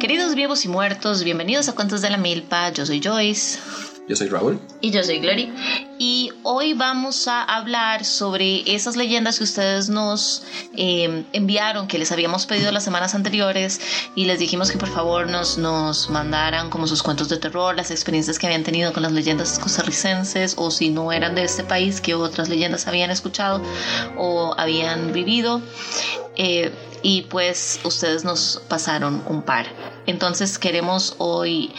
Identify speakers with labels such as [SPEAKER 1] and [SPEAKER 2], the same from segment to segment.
[SPEAKER 1] Queridos vivos y muertos, bienvenidos a Cuentos de la Milpa. Yo soy Joyce.
[SPEAKER 2] Yo soy Raúl.
[SPEAKER 3] Y yo soy Glory.
[SPEAKER 1] Y hoy vamos a hablar sobre esas leyendas que ustedes nos eh, enviaron, que les habíamos pedido las semanas anteriores y les dijimos que por favor nos, nos mandaran como sus cuentos de terror, las experiencias que habían tenido con las leyendas costarricenses o si no eran de este país, que otras leyendas habían escuchado o habían vivido. Eh, y pues ustedes nos pasaron un par. Entonces queremos hoy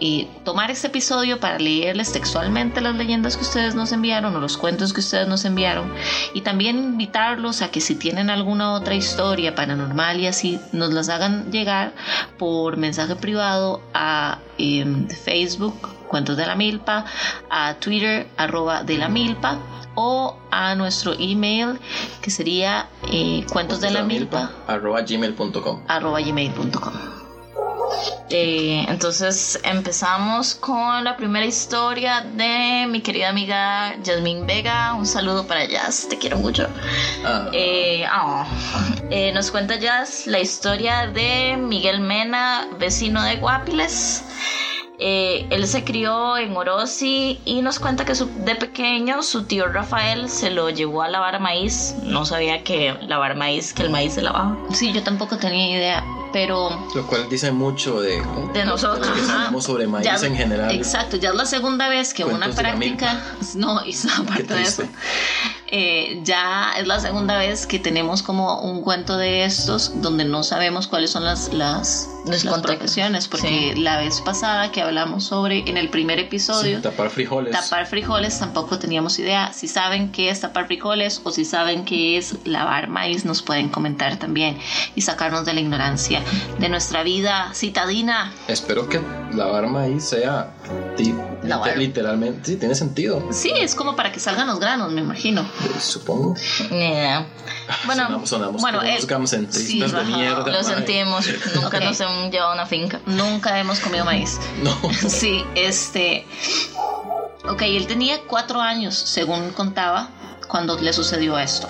[SPEAKER 1] eh, tomar este episodio para leerles textualmente las leyendas que ustedes nos enviaron o los cuentos que ustedes nos enviaron y también invitarlos a que si tienen alguna otra historia paranormal y así nos las hagan llegar por mensaje privado a em, Facebook Cuentos de la Milpa, a Twitter arroba de la Milpa o a nuestro email que sería eh, cuentos de la milpa
[SPEAKER 2] arroba gmail.com
[SPEAKER 1] arroba gmail.com
[SPEAKER 3] eh, entonces empezamos con la primera historia de mi querida amiga Jasmine Vega. Un saludo para Jazz, te quiero mucho.
[SPEAKER 2] Ah.
[SPEAKER 3] Eh, ah, eh, nos cuenta Jazz la historia de Miguel Mena, vecino de Guapiles. Eh, él se crió en Orosi y nos cuenta que su- de pequeño su tío Rafael se lo llevó a lavar maíz. No sabía que lavar maíz, que el maíz se lavaba.
[SPEAKER 1] sí yo tampoco tenía idea pero
[SPEAKER 2] Lo cual dice mucho de,
[SPEAKER 3] De nosotros.
[SPEAKER 2] que sabemos sobre maíz
[SPEAKER 1] Ya-
[SPEAKER 2] en general.
[SPEAKER 1] Exacto, ya es la segunda vez que
[SPEAKER 2] Cuentos
[SPEAKER 1] una
[SPEAKER 2] de
[SPEAKER 1] práctica. No, y aparte de eso. Eh, ya es la segunda vez que tenemos como un cuento de estos donde no sabemos cuáles son las, las, las profesiones. Porque
[SPEAKER 3] Sí.
[SPEAKER 1] la vez pasada que hablamos sobre, en el primer episodio,
[SPEAKER 2] Sí, tapar frijoles.
[SPEAKER 1] Tapar frijoles tampoco teníamos idea. Si saben qué es tapar frijoles o si saben qué es lavar maíz, nos pueden comentar también y sacarnos de la ignorancia de nuestra vida citadina.
[SPEAKER 2] Espero que lavar maíz sea ti- Literalmente. Sí, tiene sentido.
[SPEAKER 1] Sí, es como para que salgan los granos, me imagino.
[SPEAKER 2] eh, Supongo.
[SPEAKER 3] Idea. Bueno,
[SPEAKER 2] sonamos, sonamos
[SPEAKER 1] bueno,
[SPEAKER 2] como gamcentristas
[SPEAKER 1] sí,
[SPEAKER 2] de mierda.
[SPEAKER 3] lo
[SPEAKER 2] mae.
[SPEAKER 3] sentimos. Nunca
[SPEAKER 1] Ok.
[SPEAKER 3] nos hemos llevado a una finca.
[SPEAKER 1] Nunca hemos comido maíz.
[SPEAKER 2] No.
[SPEAKER 1] Sí, este. Ok, él tenía cuatro años, según contaba, cuando le sucedió esto.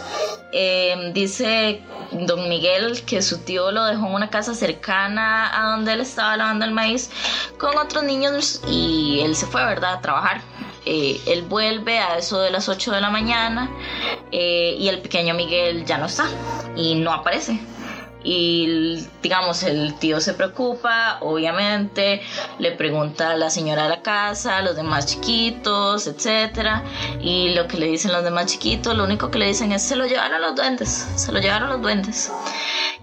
[SPEAKER 3] Eh, dice don Miguel que su tío lo dejó en una casa cercana a donde él estaba lavando el maíz con otros niños y él se fue, ¿verdad?, a trabajar. Eh, él vuelve a eso de las 8 de la mañana eh, y el pequeño Miguel ya no está y no aparece. Y digamos, el tío se preocupa, obviamente, le pregunta a la señora de la casa, a los demás chiquitos, etcétera. Y lo que le dicen los demás chiquitos, lo único que le dicen es se lo llevaron los duendes, se lo llevaron los duendes.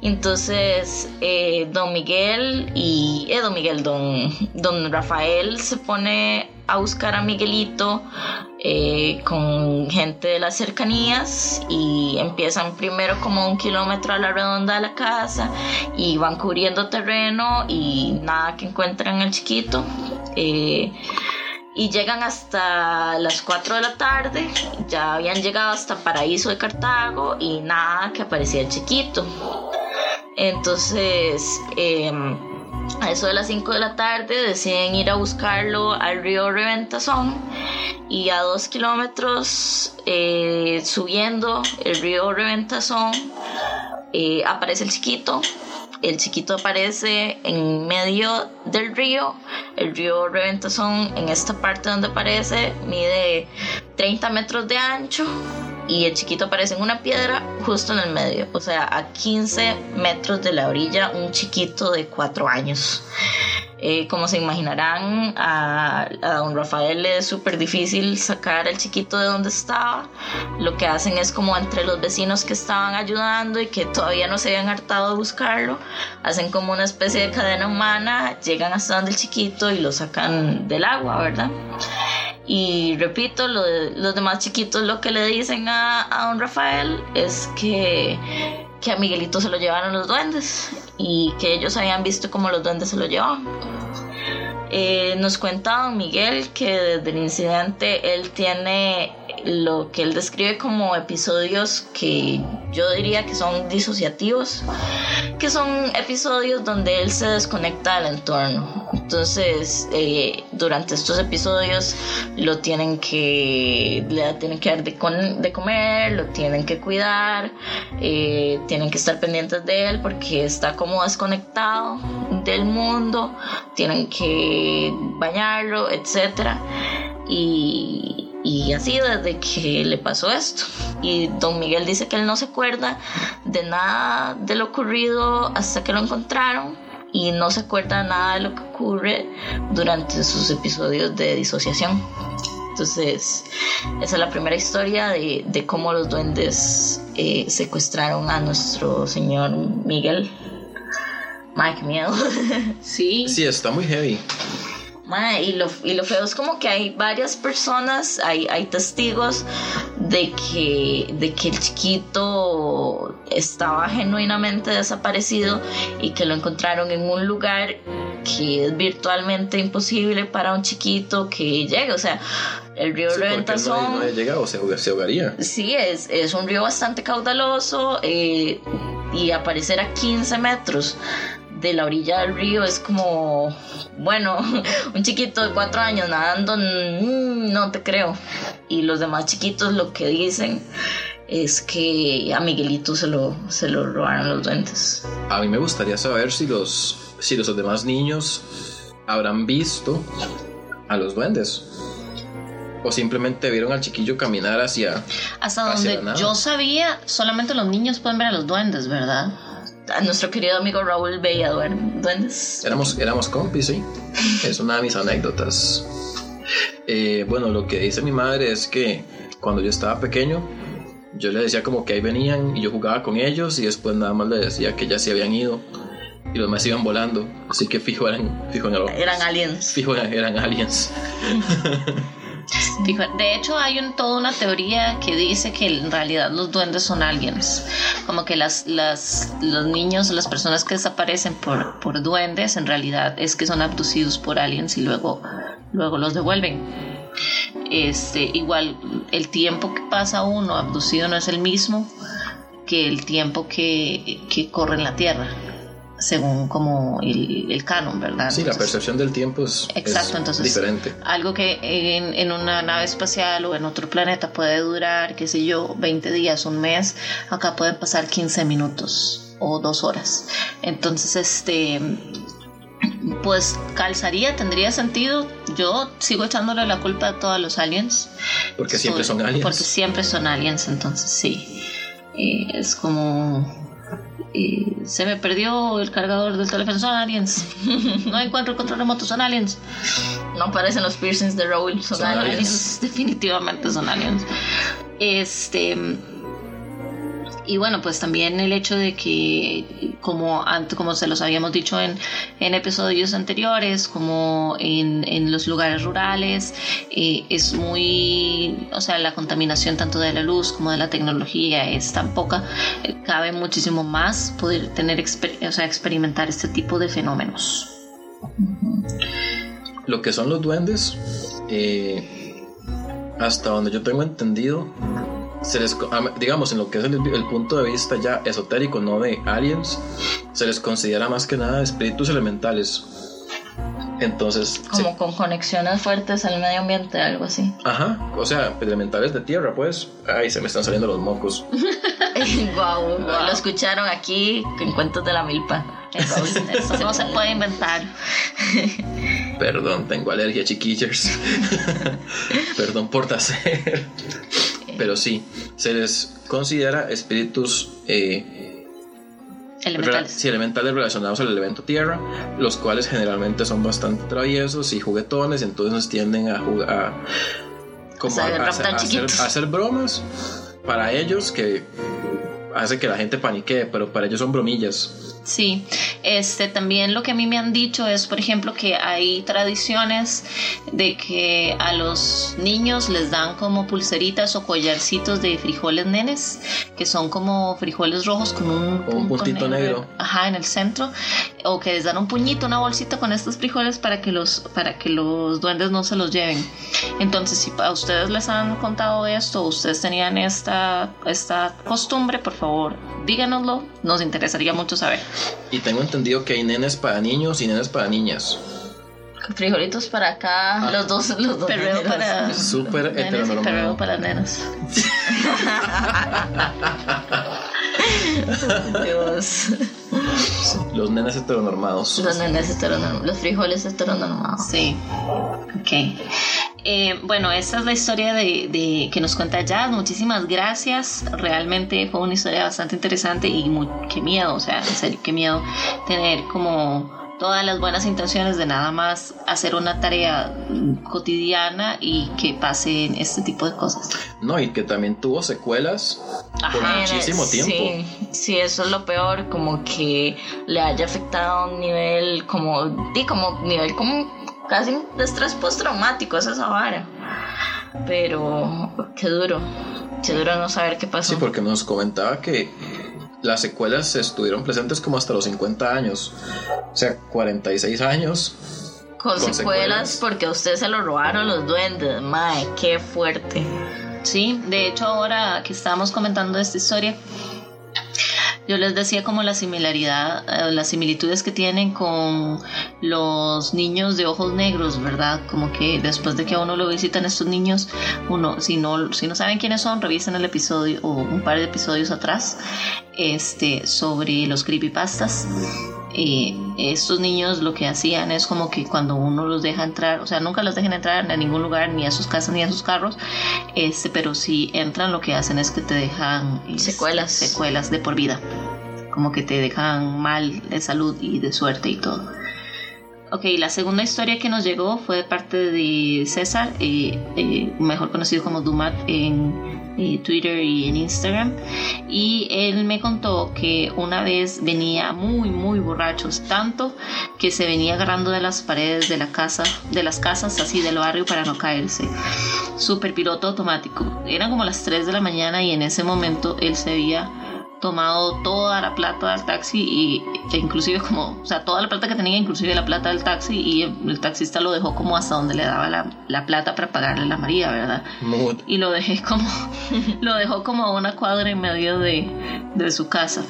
[SPEAKER 3] Entonces, eh, don Miguel y eh, don Miguel, don, don Rafael se pone a buscar a Miguelito eh, con gente de las cercanías y empiezan primero como un kilómetro a la redonda de la casa y van cubriendo terreno y nada que encuentran al chiquito. Eh, y llegan hasta las 4 de la tarde, ya habían llegado hasta Paraíso de Cartago y nada que aparecía el chiquito. Entonces, em, a eso de las 5 de la tarde deciden ir a buscarlo al río Reventazón y a dos kilómetros eh, subiendo el río Reventazón eh, aparece el chiquito. El chiquito aparece en medio del río. El río Reventazón en esta parte donde aparece mide 30 metros de ancho y el chiquito aparece en una piedra justo en el medio, o sea, a 15 metros de la orilla, un chiquito de 4 años. Eh, como se imaginarán, a, a don Rafael es súper difícil sacar al chiquito de donde estaba. Lo que hacen es como entre los vecinos que estaban ayudando y que todavía no se habían hartado de buscarlo, hacen como una especie de cadena humana, llegan hasta donde el chiquito y lo sacan del agua, ¿verdad? Y repito, lo de- los demás chiquitos lo que le dicen a, a don Rafael es que, que a Miguelito se lo llevaron los duendes y que ellos habían visto como los duendes se lo llevaban. Eh, nos cuenta don Miguel que desde el incidente él tiene lo que él describe como episodios que yo diría que son disociativos, que son episodios donde él se desconecta del entorno. Entonces, eh, durante estos episodios lo tienen que, le tienen que dar de, comer, lo tienen que cuidar, eh, tienen que estar pendientes de él porque está como desconectado del mundo, tienen que bañarlo, etc. Y, y así desde que le pasó esto. Y don Miguel dice que él no se acuerda de nada de lo ocurrido hasta que lo encontraron y no se acuerda nada de lo que ocurre durante sus episodios de disociación. Entonces, esa es la primera historia de, de cómo los duendes eh, secuestraron a nuestro señor Miguel. Mike, miedo.
[SPEAKER 1] Sí.
[SPEAKER 2] Sí, está muy heavy
[SPEAKER 3] y, lo, y lo feo es como que hay varias personas, hay, hay testigos de que, de que el chiquito estaba genuinamente desaparecido y que lo encontraron en un lugar que es virtualmente imposible para un chiquito que llegue. O sea, el río
[SPEAKER 2] sí,
[SPEAKER 3] Reventazón.
[SPEAKER 2] No, no llegado, se, se ahogaría.
[SPEAKER 3] Sí, es, es un río bastante caudaloso eh, y aparecer a 15 metros de la orilla del río es como, bueno, un chiquito de cuatro años nadando, mm, no te creo. Y los demás chiquitos lo que dicen es que a Miguelito se lo, se lo robaron los duendes.
[SPEAKER 2] A mí me gustaría saber si los, si los demás niños habrán visto a los duendes. O simplemente vieron al chiquillo caminar hacia.
[SPEAKER 1] Hasta donde yo sabía, solamente los niños pueden ver a los duendes, ¿verdad?
[SPEAKER 3] A nuestro querido amigo Raúl veía duendes.
[SPEAKER 2] Éramos, éramos compis, sí. Es una de mis anécdotas. Eh, bueno, lo que dice mi madre es que cuando yo estaba pequeño, yo le decía como que ahí venían y yo jugaba con ellos y después nada más le decía que ya se habían ido y los demás iban volando. Así que fijo eran, fijo en
[SPEAKER 3] eran aliens.
[SPEAKER 2] Fijo eran, eran aliens.
[SPEAKER 1] De hecho, hay toda una teoría que dice que en realidad los duendes son aliens. Como que las, las, los niños, las personas que desaparecen por, duendes, en realidad es que son abducidos por aliens y luego, los devuelven. Este, igual, el tiempo que pasa uno abducido no es el mismo que el tiempo que corre en la Tierra según como el, canon, ¿verdad?
[SPEAKER 2] Sí, la percepción del tiempo es, exacto, entonces, diferente.
[SPEAKER 1] Algo que en, en, una nave espacial o en otro planeta puede durar, qué sé yo, 20 días, un mes, acá pueden pasar 15 minutos o dos horas. Entonces, este pues calzaría, tendría sentido. Yo sigo echándole la culpa a todos los aliens.
[SPEAKER 2] Porque siempre son aliens.
[SPEAKER 1] Porque siempre son aliens, entonces sí. Eh, es como y se me perdió el cargador del teléfono. Son aliens. No encuentro el control remoto. Son aliens.
[SPEAKER 3] No aparecen los piercings de Raúl. Son, aliens.
[SPEAKER 1] Definitivamente son aliens. Este y bueno, pues también el hecho de que, como, como se los habíamos dicho en, en episodios anteriores, como en, en los lugares rurales, eh, es muy, o sea, la contaminación tanto de la luz como de la tecnología es tan poca, eh, cabe muchísimo más poder tener, o sea, experimentar este tipo de fenómenos.
[SPEAKER 2] Lo que son los duendes, eh, hasta donde yo tengo entendido, se les, digamos, en lo que es el, punto de vista ya esotérico, no de aliens, se les considera más que nada espíritus elementales. Entonces.
[SPEAKER 3] Como con conexiones fuertes al medio ambiente, algo así.
[SPEAKER 2] Ajá, o sea, elementales de tierra, pues. Ay, se me están saliendo los mocos.
[SPEAKER 3] wow, lo escucharon aquí en Cuentos de la Milpa.
[SPEAKER 1] Eso no se puede inventar.
[SPEAKER 2] Perdón, tengo alergia, chiquillos. Perdón por tacer pero sí, se les considera espíritus eh,
[SPEAKER 1] elementales.
[SPEAKER 2] elementales relacionados al elemento tierra, los cuales generalmente son bastante traviesos y juguetones, entonces tienden a jugar como a, hacer, bromas para ellos que hace que la gente paniquee, pero para ellos son bromillas.
[SPEAKER 1] Sí, este también lo que a mí me han dicho es, por ejemplo, que hay tradiciones de que a los niños les dan como pulseritas o collarcitos de frijoles nenes, que son como frijoles rojos con un,
[SPEAKER 2] puntito negro.
[SPEAKER 1] Ajá, en el centro. O que les dan un puñito, una bolsita con estos frijoles para que los, para que los duendes no se los lleven. Entonces, si a ustedes les han contado esto, ustedes tenían esta, esta costumbre, por favor, díganoslo, nos interesaría mucho saber.
[SPEAKER 2] Y tengo entendido que hay nenes para niños y nenes para niñas.
[SPEAKER 3] Frijolitos para acá, los dos, los dos.
[SPEAKER 1] Perreo para
[SPEAKER 2] Súper heteronormado.
[SPEAKER 1] perreo para nenas.
[SPEAKER 3] Dios.
[SPEAKER 2] Los nenes heteronormados.
[SPEAKER 3] Los nenes heteronormados, los frijoles heteronormados.
[SPEAKER 1] Sí. Ok. Eh, bueno, esta es la historia de, de- que nos cuenta Jazz. Muchísimas gracias. Realmente fue una historia bastante interesante y muy, qué miedo, o sea, en serio, qué miedo tener como todas las buenas intenciones de nada más hacer una tarea cotidiana y que pasen este tipo de cosas.
[SPEAKER 2] No, y que también tuvo secuelas por muchísimo tiempo.
[SPEAKER 3] Sí, sí, eso es lo peor, como que le haya afectado a un nivel como, di, como nivel como casi de estrés postraumático, esa es vara. Pero qué duro, qué duro no saber qué pasó.
[SPEAKER 2] Sí, porque nos comentaba que las secuelas estuvieron presentes como hasta los 50 años. O sea, 46 años.
[SPEAKER 3] con,
[SPEAKER 2] con
[SPEAKER 3] secuelas,
[SPEAKER 2] secuelas.
[SPEAKER 3] porque a usted se lo robaron los duendes, mae, qué fuerte.
[SPEAKER 1] Sí, de hecho ahora que estábamos comentando esta historia, yo les decía como la similaridad, eh, las similitudes que tienen con los niños de ojos negros, ¿verdad? Como que después de que a uno lo visitan estos niños, uno, si no, si no saben quiénes son, revisen el episodio o un par de episodios atrás, este, sobre los creepypastas. Eh, estos niños lo que hacían es como que cuando uno los deja entrar, o sea, nunca los dejan entrar a ningún lugar, ni a sus casas ni a sus carros, este, pero si entran lo que hacen es que te dejan este,
[SPEAKER 3] Secuelas.
[SPEAKER 1] secuelas de por vida, como que te dejan mal de salud y de suerte y todo. Ok, la segunda historia que nos llegó fue de parte de César, eh, eh, mejor conocido como Dumat en eh, Twitter y en Instagram. Y él me contó que una vez venía muy, muy borrachos, tanto que se venía agarrando de las paredes de la casa, de las casas así del barrio para no caerse. Super piloto automático. Eran como las 3 de la mañana y en ese momento él se había tomado toda la plata del taxi y e inclusive como, o sea, toda la plata que tenía, inclusive la plata del taxi y el, taxista lo dejó como hasta donde le daba la, la plata para pagarle a la María, ¿verdad? Y lo dejé como, lo dejó como a una cuadra en medio de, de su casa.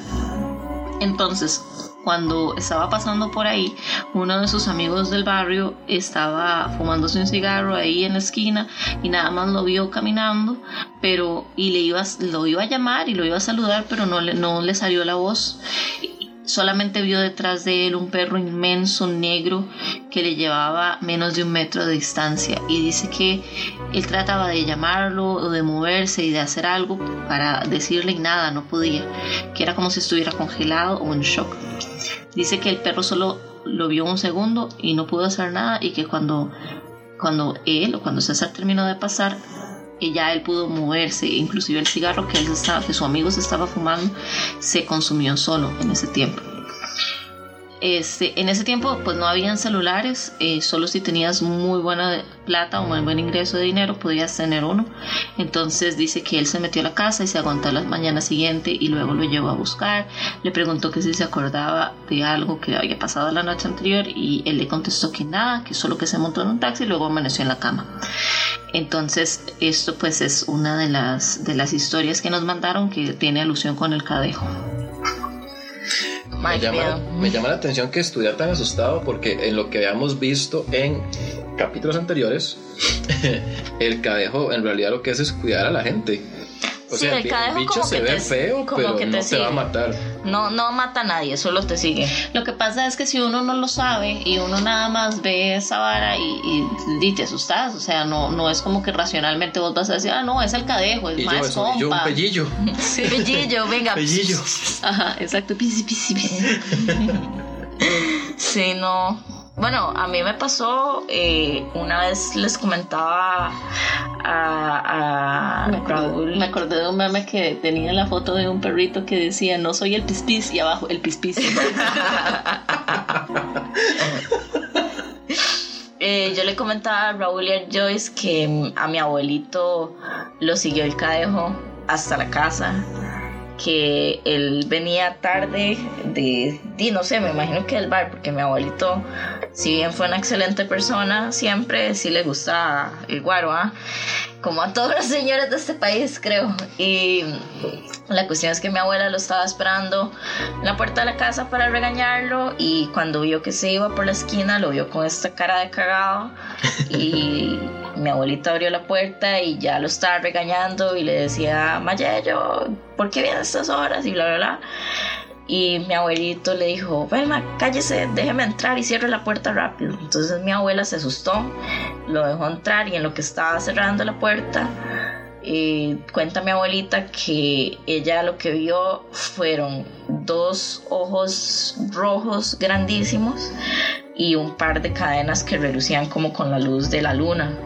[SPEAKER 1] Entonces, cuando estaba pasando por ahí, uno de sus amigos del barrio estaba fumándose un cigarro ahí en la esquina y nada más lo vio caminando, pero y le iba, lo iba a llamar y lo iba a saludar, pero no le, no le salió la voz. Solamente vio detrás de él un perro inmenso negro que le llevaba menos de un metro de distancia y dice que él trataba de llamarlo o de moverse y de hacer algo para decirle y nada, no podía, que era como si estuviera congelado o en shock. Dice que el perro solo lo vio un segundo y no pudo hacer nada y que cuando, cuando él o cuando César terminó de pasar, que ya él pudo moverse, inclusive el cigarro que, él estaba, que su amigo se estaba fumando se consumió solo en ese tiempo. Este, en ese tiempo pues no habían celulares, eh, solo si tenías muy buena plata o muy buen ingreso de dinero podías tener uno. Entonces dice que él se metió a la casa y se aguantó la mañana siguiente y luego lo llevó a buscar. Le preguntó que si se acordaba de algo que había pasado la noche anterior y él le contestó que nada, que solo que se montó en un taxi y luego amaneció en la cama. Entonces, esto pues es una de las, de las historias que nos mandaron que tiene alusión con el cadejo.
[SPEAKER 2] Me llama, me llama la atención que estuviera tan asustado porque en lo que habíamos visto en capítulos anteriores, el cadejo en realidad lo que hace es cuidar a la gente. O
[SPEAKER 3] Sí,
[SPEAKER 2] sea,
[SPEAKER 3] el
[SPEAKER 2] el,
[SPEAKER 3] cadejo
[SPEAKER 2] bicho
[SPEAKER 3] como
[SPEAKER 2] se
[SPEAKER 3] que
[SPEAKER 2] ve
[SPEAKER 3] te-
[SPEAKER 2] feo,
[SPEAKER 3] como
[SPEAKER 2] pero
[SPEAKER 3] que te
[SPEAKER 2] no te va a matar.
[SPEAKER 3] No, no mata a nadie, solo te sigue.
[SPEAKER 1] Lo que pasa es que si uno no lo sabe y uno nada más ve esa vara y, y, y te asustas, o sea, no, no es como que racionalmente vos vas a decir, ah, no, es el cadejo, es
[SPEAKER 2] Y yo,
[SPEAKER 1] más
[SPEAKER 2] eso, y yo un
[SPEAKER 1] compa.
[SPEAKER 2] pellillo.
[SPEAKER 1] Sí.
[SPEAKER 3] Pellillo, venga.
[SPEAKER 2] Pellillo.
[SPEAKER 1] Ajá, exacto, pisi, pisi, pisi.
[SPEAKER 3] Sí, no. Bueno, a mí me pasó, eh, una vez les comentaba a, a
[SPEAKER 1] Me acordé,
[SPEAKER 3] Raúl.
[SPEAKER 1] me acordé de un meme que tenía la foto de un perrito que decía, no soy el pispis, y abajo el pispis.
[SPEAKER 3] Eh, yo le comentaba a Raúl y a Joyce que mm, a mi abuelito lo siguió el cadejo hasta la casa, que él venía tarde de, de, no sé, me imagino que del bar, porque mi abuelito, si bien fue una excelente persona, siempre sí le gusta el guaro, ¿ah? Como a todos los señores de este país, creo. Y la cuestión es que mi abuela lo estaba esperando en la puerta de la casa para regañarlo y cuando vio que se iba por la esquina, lo vio con esta cara de cagado y mi abuelita abrió la puerta y ya lo estaba regañando y le decía, Mayello, ¿por qué vienes a estas horas? Y bla, bla, bla. Y mi abuelito le dijo, Velma, cállese, déjeme entrar y cierre la puerta rápido. Entonces mi abuela se asustó, lo dejó entrar y en lo que estaba cerrando la puerta, eh, cuenta mi abuelita que ella lo que vio fueron dos ojos rojos grandísimos y un par de cadenas que relucían como con la luz de la luna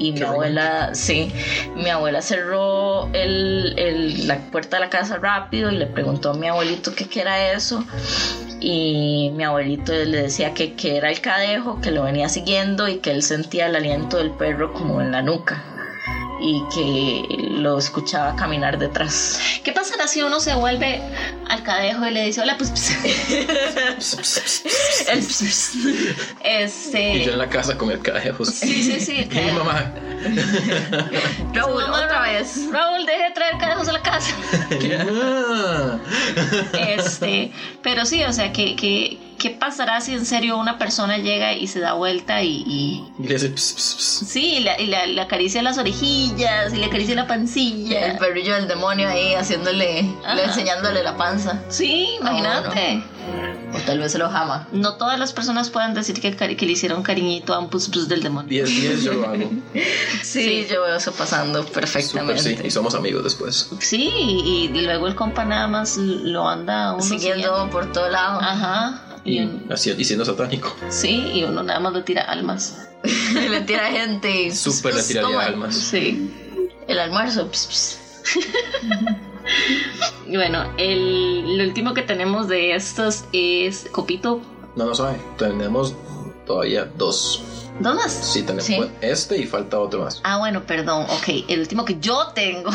[SPEAKER 3] y mi abuela, sí, mi abuela cerró el, la puerta de la casa rápido y le preguntó a mi abuelito qué, era eso. Y mi abuelito le decía que, que era el cadejo, que lo venía siguiendo y que él sentía el aliento del perro como en la nuca y que lo escuchaba caminar detrás.
[SPEAKER 1] ¿Qué pasará si uno se vuelve al cadejo y le dice hola pues,
[SPEAKER 2] este y yo en la casa con el cadejo.
[SPEAKER 1] Sí sí sí
[SPEAKER 2] mi mamá.
[SPEAKER 3] Raúl otra vez.
[SPEAKER 1] Raúl deje de traer cadejos a la casa. Este pero sí o sea que, que ¿qué pasará si en serio una persona llega y se da vuelta y...
[SPEAKER 2] Y, le hace... Sí,
[SPEAKER 1] y, le, acaricia las orejillas y le acaricia la pancilla.
[SPEAKER 3] El perrillo del demonio ahí haciéndole, le enseñándole la panza.
[SPEAKER 1] Sí, imagínate.
[SPEAKER 3] O tal vez se lo jama.
[SPEAKER 1] No todas las personas pueden decir que, que le hicieron cariñito a un pus pus del demonio.
[SPEAKER 2] 10 días yo lo hago.
[SPEAKER 3] sí, yo veo eso pasando perfectamente.
[SPEAKER 2] sí, y somos amigos después.
[SPEAKER 1] Sí, y, luego el compa nada más lo anda
[SPEAKER 3] uno siguiendo por todo lado.
[SPEAKER 1] Ajá.
[SPEAKER 2] Y, y siendo satánico.
[SPEAKER 1] Sí, y uno nada más le tira almas.
[SPEAKER 3] le tira gente.
[SPEAKER 2] Súper le tiraría almas.
[SPEAKER 1] Sí.
[SPEAKER 3] El almuerzo.
[SPEAKER 1] y bueno, el, último que tenemos de estos es Copito.
[SPEAKER 2] No, no sabe. Tenemos todavía dos.
[SPEAKER 1] ¿Dos más?
[SPEAKER 2] Sí, tenemos este y falta otro más.
[SPEAKER 1] Ah, bueno, perdón. Ok, el último que yo tengo.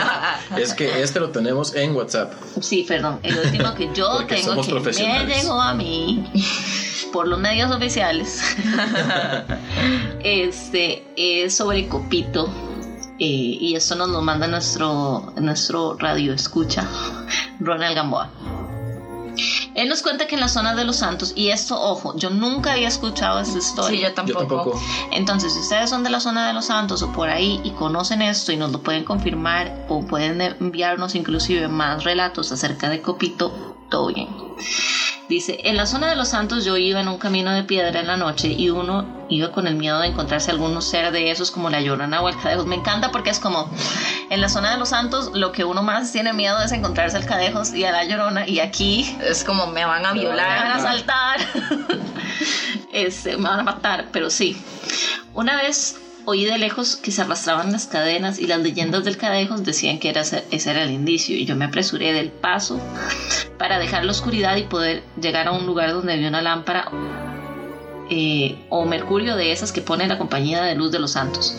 [SPEAKER 2] es que este lo tenemos en WhatsApp.
[SPEAKER 1] Sí, perdón. El último que yo tengo que me llegó a mí por los medios oficiales. este es sobre Copito. Eh, y esto nos lo manda nuestro, nuestro radio escucha, Ronald Gamboa. Él nos cuenta que en la zona de los Santos, y esto, ojo, yo nunca había escuchado esta historia.
[SPEAKER 3] Sí, yo tampoco.
[SPEAKER 1] Entonces, si ustedes son de la zona de los Santos o por ahí y conocen esto y nos lo pueden confirmar o pueden enviarnos inclusive más relatos acerca de Copito, todo bien. Dice, en la zona de los santos yo iba en un camino de piedra en la noche y uno iba con el miedo de encontrarse algún ser de esos como la llorona o el cadejos. Me encanta porque es como, en la zona de los santos lo que uno más tiene miedo es encontrarse al cadejos y a la llorona y aquí
[SPEAKER 3] es como me van a violar,
[SPEAKER 1] me van a asaltar, este, me van a matar, pero sí. Una vez Oí de lejos que se arrastraban las cadenas y las leyendas del cadejos decían que era, ese era el indicio y yo me apresuré del paso para dejar la oscuridad y poder llegar a un lugar donde había una lámpara eh, o mercurio de esas que pone la compañía de luz de los santos.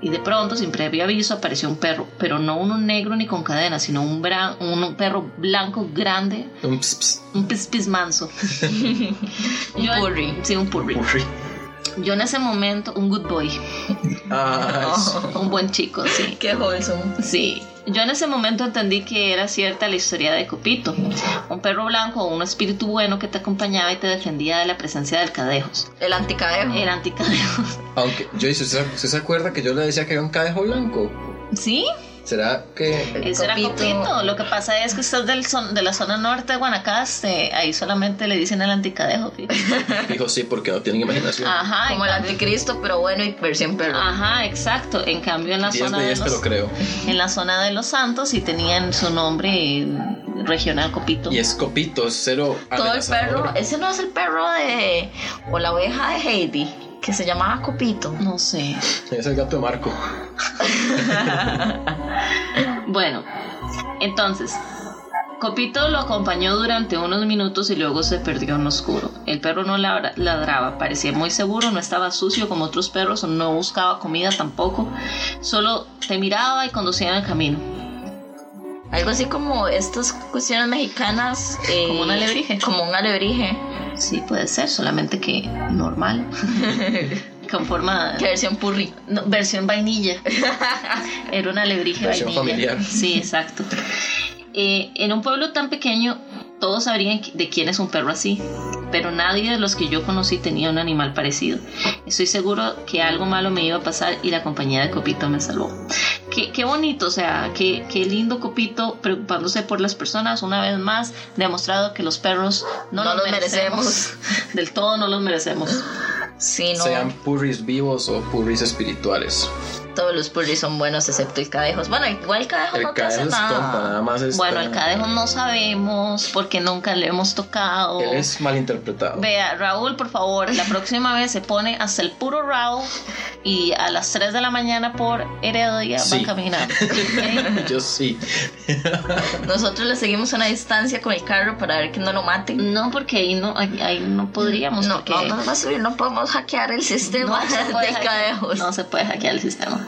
[SPEAKER 1] Y de pronto, sin previo aviso, apareció un perro, pero no uno negro ni con cadenas, sino un, un perro blanco grande.
[SPEAKER 2] Un pis,
[SPEAKER 1] Un pis, manso.
[SPEAKER 3] un purri.
[SPEAKER 1] Sí, un purri. Yo en ese momento, un good boy.
[SPEAKER 2] Ah,
[SPEAKER 1] un buen chico, sí.
[SPEAKER 3] Qué wholesome.
[SPEAKER 1] Sí. Yo en ese momento entendí que era cierta la historia de Copito, un perro blanco o un espíritu bueno que te acompañaba y te defendía de la presencia del cadejos.
[SPEAKER 3] El anticadejo.
[SPEAKER 1] El anticadejo.
[SPEAKER 2] Aunque, yo, ¿usted se acuerda que yo le decía que era un cadejo blanco?
[SPEAKER 1] Sí.
[SPEAKER 2] ¿Será que.?
[SPEAKER 1] Ese era Copito. Lo que pasa es que usted es del de la zona norte de Guanacaste. Ahí solamente le dicen el anticadejo.
[SPEAKER 2] Dijo sí, porque no tienen imaginación.
[SPEAKER 1] Ajá.
[SPEAKER 3] Como el anticristo, pero bueno y versión perro.
[SPEAKER 1] Ajá, exacto. En cambio, en la zona.
[SPEAKER 2] De, los,
[SPEAKER 1] creo. En la zona de los santos sí tenían su nombre regional Copito.
[SPEAKER 2] Y es Copito, es cero.
[SPEAKER 3] Todo el perro. Ese no es el perro de. o la oveja de Heidi que se llamaba Copito.
[SPEAKER 1] No sé.
[SPEAKER 2] Es el gato de Marco.
[SPEAKER 1] bueno, entonces, Copito lo acompañó durante unos minutos y luego se perdió en lo oscuro. El perro no ladraba, parecía muy seguro, no estaba sucio como otros perros, no buscaba comida tampoco, solo te miraba y conducía en el camino.
[SPEAKER 3] Algo así como estas cuestiones mexicanas. eh,
[SPEAKER 1] Como un alebrije.
[SPEAKER 3] Como un alebrije.
[SPEAKER 1] Sí, puede ser, solamente que normal. Con forma.
[SPEAKER 3] ¿Qué versión purri?
[SPEAKER 1] No, versión vainilla. Era una alebrije
[SPEAKER 2] Versión
[SPEAKER 1] vainilla.
[SPEAKER 2] familiar.
[SPEAKER 1] Sí, exacto. Eh, en un pueblo tan pequeño, todos sabrían de quién es un perro así, pero nadie de los que yo conocí tenía un animal parecido. Estoy seguro que algo malo me iba a pasar y la compañía de Copito me salvó. Qué, qué bonito, o sea, qué, qué lindo Copito preocupándose por las personas. Una vez más, demostrado que los perros no,
[SPEAKER 3] No
[SPEAKER 1] los
[SPEAKER 3] los
[SPEAKER 1] merecemos. Del todo no los merecemos.
[SPEAKER 3] Sí, no.
[SPEAKER 2] Sean purris vivos o purris espirituales.
[SPEAKER 3] Todos los purris son buenos excepto el cadejos. Bueno, igual el cadejo
[SPEAKER 2] El
[SPEAKER 3] no te hace nada.
[SPEAKER 2] más está-
[SPEAKER 1] Bueno, el cadejo no sabemos porque nunca le hemos tocado.
[SPEAKER 2] Él es malinterpretado.
[SPEAKER 1] Vea, Raúl, por favor, la próxima vez se pone hasta el puro Raúl y a las 3 de la mañana por Heredia
[SPEAKER 2] Sí.
[SPEAKER 1] va caminando. ¿ok?
[SPEAKER 2] Yo sí.
[SPEAKER 3] Nosotros le seguimos a una distancia con el carro para ver que no lo maten.
[SPEAKER 1] No, porque ahí no, ahí, ahí no podríamos.
[SPEAKER 3] No,
[SPEAKER 1] porque
[SPEAKER 3] no, no, va a subir, no podemos hackear el sistema
[SPEAKER 1] no se puede
[SPEAKER 3] de
[SPEAKER 1] hackear-
[SPEAKER 3] cadejos.
[SPEAKER 1] no se puede hackear el sistema.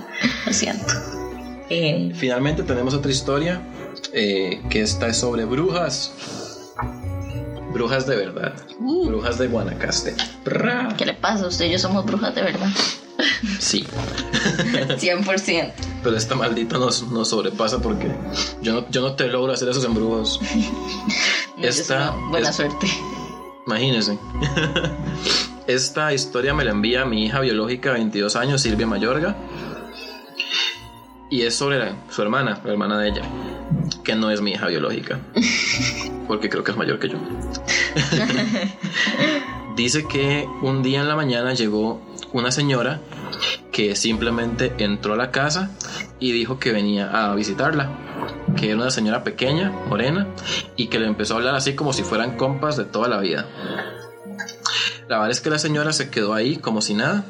[SPEAKER 1] Lo siento.
[SPEAKER 3] Eh,
[SPEAKER 2] Finalmente tenemos otra historia eh, que esta es sobre brujas. Brujas de verdad.
[SPEAKER 1] Uh.
[SPEAKER 2] Brujas de Guanacaste. Bra.
[SPEAKER 3] ¿Qué le pasa? Usted y yo somos brujas de verdad.
[SPEAKER 2] Sí,
[SPEAKER 3] 100%.
[SPEAKER 2] pero esta maldita nos, nos sobrepasa porque yo no, yo no te logro hacer esos embrujos. Esta,
[SPEAKER 3] buena
[SPEAKER 2] es-
[SPEAKER 3] suerte.
[SPEAKER 2] Imagínense. Esta historia me la envía mi hija biológica, 22 años, Silvia Mayorga. Y es sobre la- su hermana, la hermana de ella, que no es mi hija biológica, porque creo que es mayor que yo. Dice que un día en la mañana llegó una señora que simplemente entró a la casa y dijo que venía a visitarla, que era una señora pequeña, morena, y que le empezó a hablar así como si fueran compas de toda la vida. La verdad es que la señora se quedó ahí como si nada,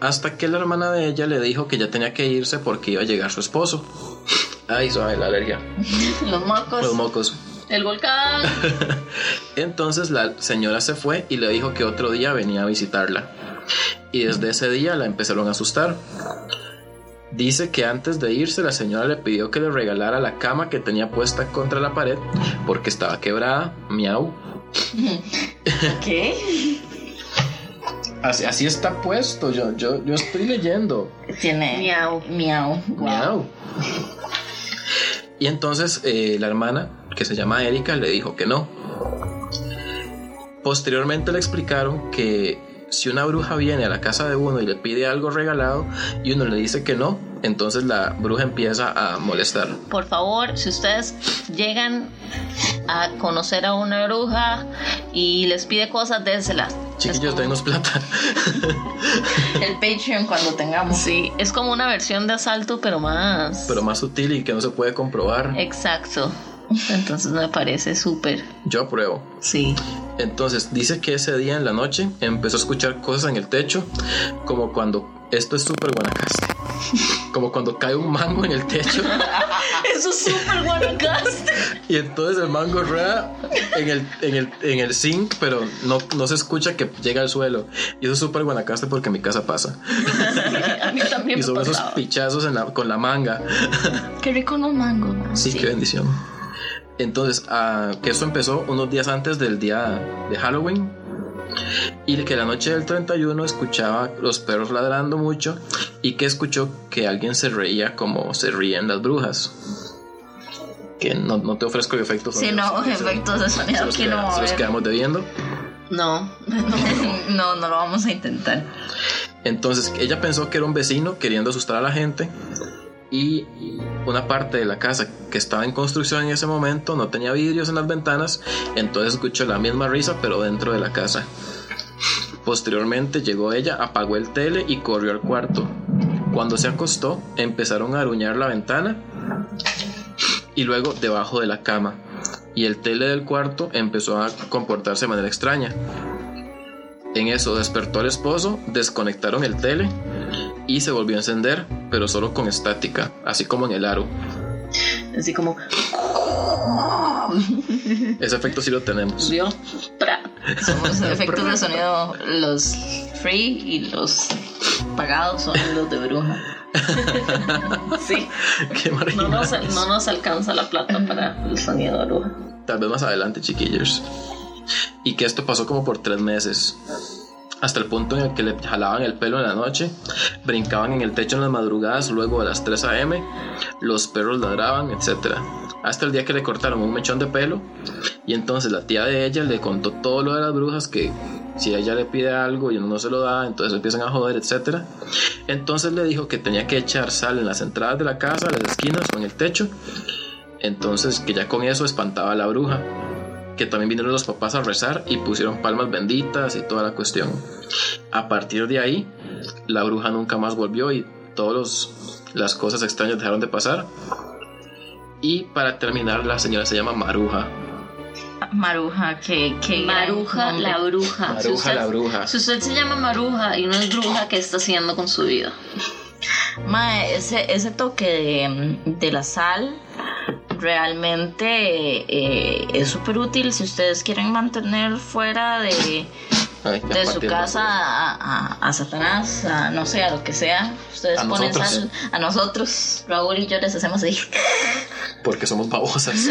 [SPEAKER 2] hasta que la hermana de ella le dijo que ya tenía que irse porque iba a llegar su esposo. Ay, suave, la alergia.
[SPEAKER 3] Los mocos.
[SPEAKER 2] Los mocos.
[SPEAKER 1] El volcán.
[SPEAKER 2] Entonces la señora se fue y le dijo que otro día venía a visitarla. Y desde ese día la empezaron a asustar. Dice que antes de irse la señora le pidió que le regalara la cama que tenía puesta contra la pared porque estaba quebrada. Miau.
[SPEAKER 3] ¿Qué?
[SPEAKER 2] Así, así está puesto. Yo, yo, yo estoy leyendo.
[SPEAKER 3] Tiene.
[SPEAKER 1] Miau.
[SPEAKER 3] Miau.
[SPEAKER 2] Miau. Y entonces eh, la hermana, que se llama Erika, le dijo que no. Posteriormente le explicaron que si una bruja viene a la casa de uno y le pide algo regalado y uno le dice que no, entonces la bruja empieza a molestar.
[SPEAKER 1] Por favor, si ustedes llegan a conocer a una bruja y les pide cosas, dénselas.
[SPEAKER 2] Chiquillos,
[SPEAKER 1] como-
[SPEAKER 2] denos plata.
[SPEAKER 3] El Patreon cuando tengamos.
[SPEAKER 1] Sí, es como una versión de asalto, pero más.
[SPEAKER 2] Pero más sutil y que no se puede comprobar.
[SPEAKER 1] Exacto. Entonces me parece súper.
[SPEAKER 2] Yo apruebo.
[SPEAKER 1] Sí.
[SPEAKER 2] Entonces dice que ese día en la noche empezó a escuchar cosas en el techo, como cuando esto es súper guanacaste, como cuando cae un mango en el techo
[SPEAKER 1] Eso es súper guanacaste.
[SPEAKER 2] y entonces el mango rueda en el, en el, en el zinc, pero no, no se escucha que llega al suelo. Y eso es súper guanacaste porque en mi casa pasa.
[SPEAKER 1] A mí también
[SPEAKER 2] Y
[SPEAKER 1] me
[SPEAKER 2] son esos
[SPEAKER 1] pasaba.
[SPEAKER 2] pichazos en la- con la manga.
[SPEAKER 3] Qué rico los mangos.
[SPEAKER 2] Sí, qué bendición. Entonces, ah, que eso empezó unos días antes del día de Halloween. Y que la noche del 31 escuchaba los perros ladrando mucho y que escuchó que alguien se reía como se ríen las brujas. Que no, no te ofrezco efectos.
[SPEAKER 3] Sí, no, efectos de sonido
[SPEAKER 2] queda-
[SPEAKER 3] no
[SPEAKER 2] se los quedamos debiendo.
[SPEAKER 1] No.
[SPEAKER 3] No, no lo vamos a intentar.
[SPEAKER 2] Entonces ella pensó que era un vecino queriendo asustar a la gente y una parte de la casa que estaba en construcción en ese momento no tenía vidrios en las ventanas, entonces escuchó la misma risa pero dentro de la casa. Posteriormente llegó ella, apagó el tele y corrió al cuarto. Cuando se acostó, empezaron a aruñar la ventana y luego debajo de la cama. Y el tele del cuarto empezó a comportarse de manera extraña. En eso despertó al esposo, desconectaron el tele y se volvió a encender, pero solo con estática, así como en el aro.
[SPEAKER 1] Así como.
[SPEAKER 2] Ese efecto sí lo tenemos.
[SPEAKER 1] ¿Vio? Pra.
[SPEAKER 3] Somos efectos de sonido, los free y los pagados son los de bruja.
[SPEAKER 1] sí.
[SPEAKER 2] Qué
[SPEAKER 1] No nos, no nos alcanza la plata para el sonido de bruja.
[SPEAKER 2] Tal vez más adelante, chiquillos. Y que esto pasó como por tres meses. Hasta el punto en el que le jalaban el pelo en la noche, brincaban en el techo en las madrugadas luego a las 3 a.m., los perros ladraban, etc. Hasta el día que le cortaron un mechón de pelo y entonces la tía de ella le contó todo lo de las brujas, que si ella le pide algo y no se lo da, entonces empiezan a joder, etc. Entonces le dijo que tenía que echar sal en las entradas de la casa, en las esquinas o en el techo. Entonces que ya con eso espantaba a la bruja que también vinieron los papás a rezar y pusieron palmas benditas y toda la cuestión. A partir de ahí, la bruja nunca más volvió y todas las cosas extrañas dejaron de pasar. Y para terminar, la señora se llama Maruja.
[SPEAKER 3] Maruja, que, que
[SPEAKER 1] Maruja la bruja.
[SPEAKER 2] Maruja
[SPEAKER 1] Si usted-
[SPEAKER 2] la bruja.
[SPEAKER 1] Si usted se llama Maruja y no es bruja, ¿qué está haciendo con su vida?
[SPEAKER 3] Mae, ese, ese toque de, de la sal realmente eh, es súper útil si ustedes quieren mantener fuera de, de su casa a, a- a Satanás, a no sé, a lo que sea. Ustedes
[SPEAKER 2] A
[SPEAKER 3] ponen
[SPEAKER 2] nosotros.
[SPEAKER 3] sal a nosotros, Raúl y yo les hacemos así.
[SPEAKER 2] Porque somos babosas.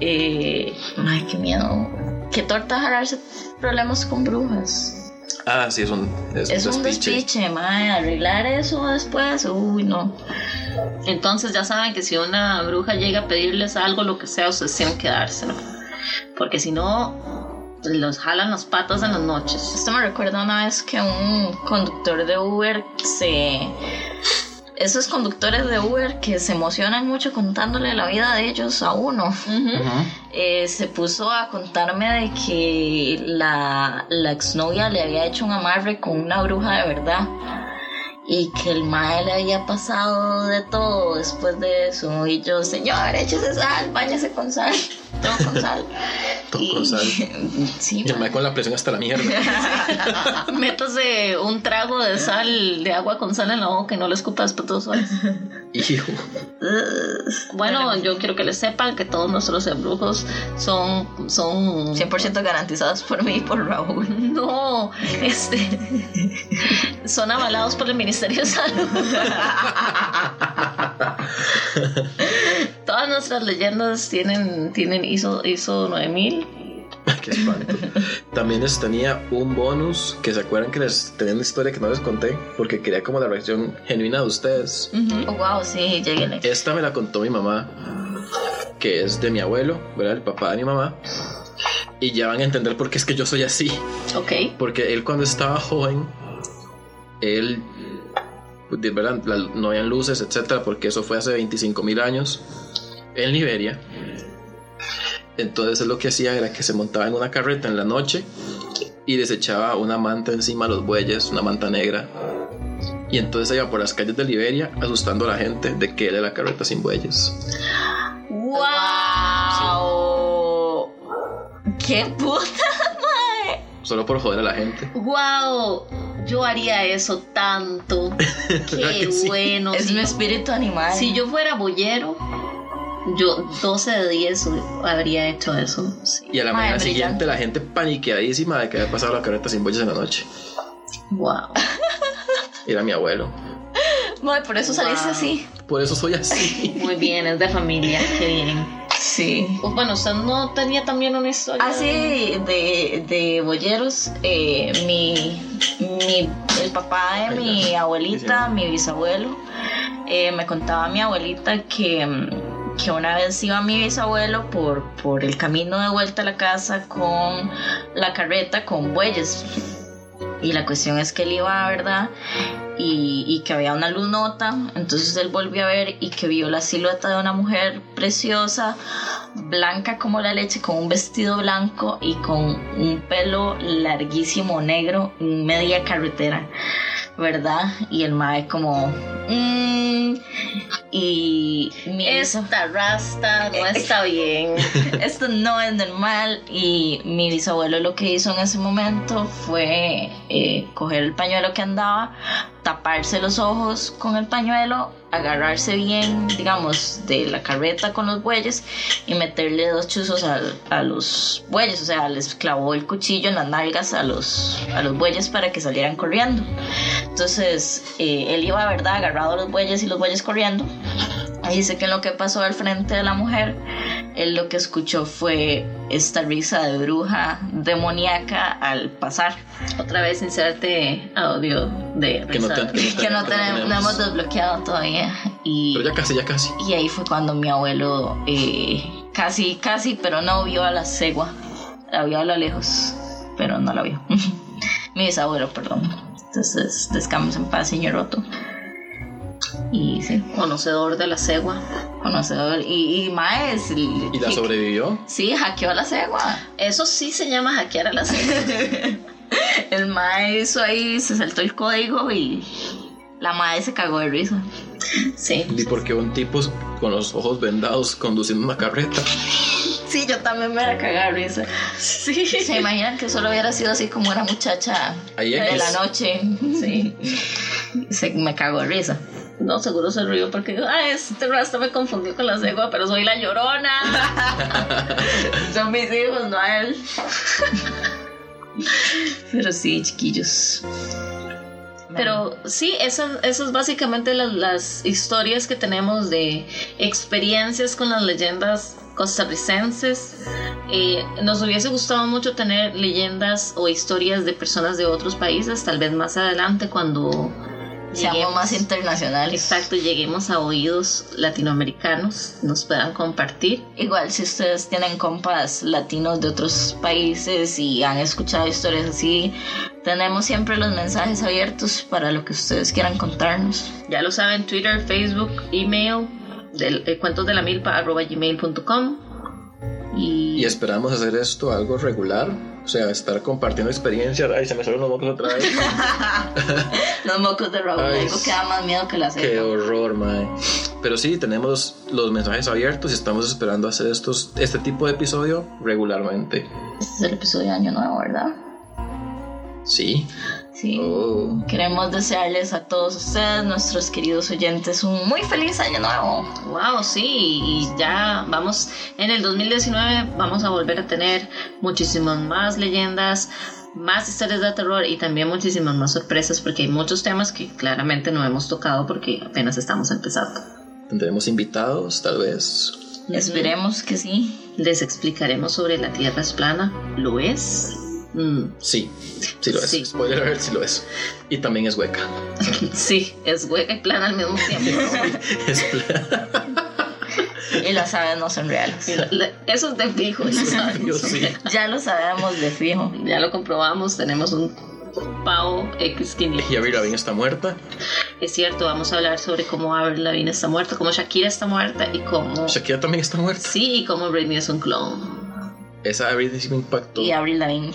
[SPEAKER 3] Eh, ay, qué miedo. Qué torta jalarse problemas con brujas.
[SPEAKER 2] Ah, sí, es un, es
[SPEAKER 3] Es un
[SPEAKER 2] despiche.
[SPEAKER 3] despiche, mae. Arreglar eso después, uy, no.
[SPEAKER 1] Entonces ya saben que si una bruja llega a pedirles algo, lo que sea, ustedes tienen que dárselo. Porque si no, los jalan las patas en las noches.
[SPEAKER 3] Esto me recuerda una vez que un conductor de Uber se... Esos conductores de Uber que se emocionan mucho contándole la vida de ellos a uno. Eh, se puso a contarme de que la, la exnovia le había hecho un amarre con una bruja de verdad. Y que el mae le había pasado de todo después de eso. Y yo, señor, échese sal, bañese con sal. Todo con sal.
[SPEAKER 2] Todo
[SPEAKER 3] Y-
[SPEAKER 2] con sal.
[SPEAKER 3] sí,
[SPEAKER 2] Y el
[SPEAKER 3] mae.
[SPEAKER 2] mae con la presión hasta la mierda.
[SPEAKER 1] Métase un trago de sal, de agua con sal en la boca y no le escupa después de dos horas.
[SPEAKER 2] Hijo.
[SPEAKER 1] Bueno, yo quiero que les sepan que todos nuestros embrujos son, son
[SPEAKER 3] 100% garantizados por mí y por Raúl.
[SPEAKER 1] No, este son avalados por el Ministerio de Salud. Todas nuestras leyendas tienen, tienen ISO, ISO 9000.
[SPEAKER 2] Qué espanto. También les tenía un bonus que se acuerdan que les tenía una historia que no les conté porque quería como la reacción genuina de ustedes.
[SPEAKER 3] Oh, wow, sí, llegué.
[SPEAKER 2] Esta me la contó mi mamá, que es de mi abuelo, ¿verdad? El papá de mi mamá. Y ya van a entender por qué es que yo soy así.
[SPEAKER 1] Ok.
[SPEAKER 2] Porque él cuando estaba joven, él, de verdad, no habían luces, etcétera, porque eso fue hace 25 mil años en Liberia. Entonces él lo que hacía era que se montaba en una carreta en la noche y desechaba una manta encima de los bueyes, una manta negra. Y entonces iba por las calles de Liberia asustando a la gente de que él era la carreta sin bueyes.
[SPEAKER 3] ¡Wow! ¡Qué puta, mae!
[SPEAKER 2] Solo por joder a la gente.
[SPEAKER 1] Wow, yo haría eso tanto.
[SPEAKER 2] ¿Verdad
[SPEAKER 1] Qué
[SPEAKER 2] que sí?
[SPEAKER 1] bueno.
[SPEAKER 3] Es
[SPEAKER 1] si,
[SPEAKER 3] mi espíritu animal.
[SPEAKER 1] si yo fuera boyero, yo 12 de 10 habría hecho eso. sí.
[SPEAKER 2] Y a la mañana
[SPEAKER 3] brillante.
[SPEAKER 2] siguiente la gente paniqueadísima de que había pasado la carreta sin bueyes en la noche.
[SPEAKER 1] Wow.
[SPEAKER 2] Era mi abuelo.
[SPEAKER 3] Mae, por eso saliste
[SPEAKER 1] Wow.
[SPEAKER 3] así.
[SPEAKER 2] Por eso soy así.
[SPEAKER 1] Muy bien, es de familia. Qué bien.
[SPEAKER 3] Sí.
[SPEAKER 1] Pues bueno, usted no tenía también una historia.
[SPEAKER 3] Así de, de bolleros, eh, mi, mi, el papá de mi abuelita,
[SPEAKER 2] Sí,
[SPEAKER 3] mi bisabuelo, eh, me contaba mi abuelita que, mm, que una vez iba mi bisabuelo por, por el camino de vuelta a la casa con la carreta con bueyes. Y la cuestión es que él iba, ¿verdad? Y, y que había una luz nota. Entonces él volvió a ver y que vio la silueta de una mujer preciosa, blanca como la leche, con un vestido blanco y con un pelo larguísimo negro en media carretera, ¿verdad? Y el mae como... "Mm", y mi
[SPEAKER 1] Esta rasta no está bien.
[SPEAKER 3] esto no es normal y mi bisabuelo lo que hizo en ese momento fue eh, coger el pañuelo que andaba, taparse los ojos con el pañuelo agarrarse bien, digamos, de la carreta con los bueyes y meterle dos chuzos a los bueyes, o sea, les clavó el cuchillo en las nalgas a los, a los bueyes para que salieran corriendo. Entonces, eh, él iba, ¿verdad?, agarrado a los bueyes y los bueyes corriendo. Ahí dice que lo que pasó al frente de la mujer, él lo que escuchó fue esta risa de bruja demoníaca al pasar.
[SPEAKER 1] Otra vez inserte audio de
[SPEAKER 2] Que no
[SPEAKER 1] risa.
[SPEAKER 2] te-
[SPEAKER 3] Que no, tenemos, no hemos desbloqueado todavía. Y,
[SPEAKER 2] Pero ya casi, ya casi.
[SPEAKER 3] y ahí fue cuando mi abuelo eh, casi, casi, pero no vio a la cegua. La vio a lo lejos, pero no la vio. mi bisabuelo, perdón. Entonces, descansa en paz, señor Roto. Y sí,
[SPEAKER 1] Conocedor de la cegua.
[SPEAKER 3] conocedor. Y, y Maes.
[SPEAKER 2] ¿Y la sobrevivió?
[SPEAKER 3] Sí, hackeó a la cegua.
[SPEAKER 1] Eso sí se llama hackear a la cegua.
[SPEAKER 3] El Mae hizo ahí, se saltó el código y la Mae se cagó de risa.
[SPEAKER 1] Sí.
[SPEAKER 2] ¿Y por qué un tipo con los ojos vendados conduciendo una carreta?
[SPEAKER 3] Sí, yo también me la cagaba de risa.
[SPEAKER 1] Sí.
[SPEAKER 3] ¿Se imaginan que solo hubiera sido así como una muchacha de la noche? Sí. Se, me cagó de risa.
[SPEAKER 1] No, seguro se rió porque ay, este rasta me confundió con la cegua, pero soy la llorona.
[SPEAKER 3] Son mis hijos, no a él. Pero sí, chiquillos.
[SPEAKER 1] Pero sí, esas, esas básicamente las, las historias que tenemos de experiencias con las leyendas costarricenses. Eh, nos hubiese gustado mucho tener leyendas o historias de personas de otros países, tal vez más adelante cuando
[SPEAKER 3] Seamos
[SPEAKER 1] lleguemos-
[SPEAKER 3] más internacionales.
[SPEAKER 1] Exacto, lleguemos a oídos latinoamericanos, nos puedan compartir.
[SPEAKER 3] Igual si ustedes tienen compas latinos de otros países y han escuchado historias así, tenemos siempre los mensajes abiertos para lo que ustedes quieran contarnos.
[SPEAKER 1] Ya lo saben, Twitter, Facebook, email, del, eh, cuentos de la milpa arroba gmail.com. Y,
[SPEAKER 2] Y esperamos hacer esto algo regular. O sea, estar compartiendo experiencias. Ay, se me salen los mocos otra vez.
[SPEAKER 3] Los mocos de Raúl,
[SPEAKER 2] Ay,
[SPEAKER 3] algo que da más miedo que la
[SPEAKER 2] Qué
[SPEAKER 3] cena.
[SPEAKER 2] horror, mae. Pero sí, tenemos los mensajes abiertos y estamos esperando hacer estos, este tipo de episodio regularmente.
[SPEAKER 3] Este es el episodio de Año Nuevo, ¿verdad?
[SPEAKER 2] Sí.
[SPEAKER 3] Sí.
[SPEAKER 2] Oh.
[SPEAKER 3] Queremos desearles a todos ustedes, nuestros queridos oyentes, un muy feliz Año Nuevo.
[SPEAKER 1] wow, sí, y ya vamos, en el 2019 vamos a volver a tener muchísimas más leyendas, más historias de terror y también muchísimas más sorpresas porque hay muchos temas que claramente no hemos tocado porque apenas estamos empezando.
[SPEAKER 2] Tendremos invitados, tal vez.
[SPEAKER 3] Esperemos que sí.
[SPEAKER 1] Les explicaremos sobre la Tierra es plana. ¿Lo es? Mm,
[SPEAKER 2] Sí, sí lo es.
[SPEAKER 1] Sí.
[SPEAKER 2] Spoiler alert, sí lo es. Y también es hueca.
[SPEAKER 1] sí, es hueca y plana al mismo tiempo.
[SPEAKER 2] es plana.
[SPEAKER 3] Y las aves no son reales.
[SPEAKER 1] Y la- la- Eso es de fijo.
[SPEAKER 2] Yo sí.
[SPEAKER 3] Ya lo sabemos de fijo.
[SPEAKER 1] Ya lo comprobamos, tenemos un pavo X
[SPEAKER 2] Y Avril Lavigne está muerta.
[SPEAKER 1] Es cierto, vamos a hablar sobre cómo Avril Lavigne está muerta, cómo Shakira está muerta y cómo...
[SPEAKER 2] Shakira también está muerta.
[SPEAKER 1] Sí, y cómo Britney es un clon.
[SPEAKER 2] Esa Avril sí me impactó.
[SPEAKER 3] Y Avril Lavigne.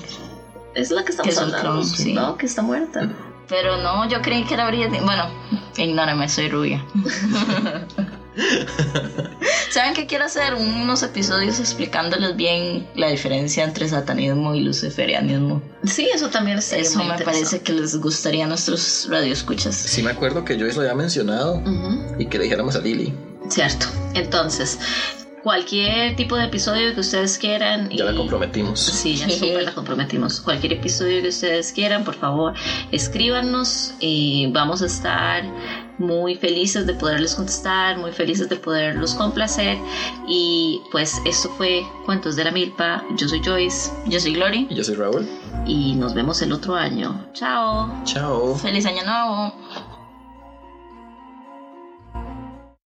[SPEAKER 1] Es la que
[SPEAKER 3] Que
[SPEAKER 1] estamos
[SPEAKER 3] es un
[SPEAKER 1] hablando.
[SPEAKER 3] clon, sí.
[SPEAKER 1] No, que está muerta.
[SPEAKER 3] Pero no, yo creí que era Lavigne. Bueno, ignórame, soy rubia. ¿Saben qué quiero hacer? Unos episodios explicándoles bien la diferencia entre satanismo y luciferianismo.
[SPEAKER 1] Sí, eso también es
[SPEAKER 3] Eso me parece que les gustaría a nuestros radioescuchas.
[SPEAKER 2] Sí me acuerdo que Joyce lo había mencionado y que le dijéramos a Lily.
[SPEAKER 1] Cierto. Entonces, cualquier tipo de episodio que ustedes quieran...
[SPEAKER 2] Ya la
[SPEAKER 1] y-
[SPEAKER 2] comprometimos.
[SPEAKER 1] Sí, ya súper la comprometimos. Cualquier episodio que ustedes quieran, por favor, escríbanos y vamos a estar muy felices de poderles contestar, muy felices de poderlos complacer. Y pues esto fue Cuentos de la Milpa. Yo soy Joyce
[SPEAKER 3] Yo soy Glory.
[SPEAKER 2] Y yo soy Raúl.
[SPEAKER 1] y nos vemos el otro año. Chao.
[SPEAKER 2] Chao.
[SPEAKER 3] Feliz año nuevo.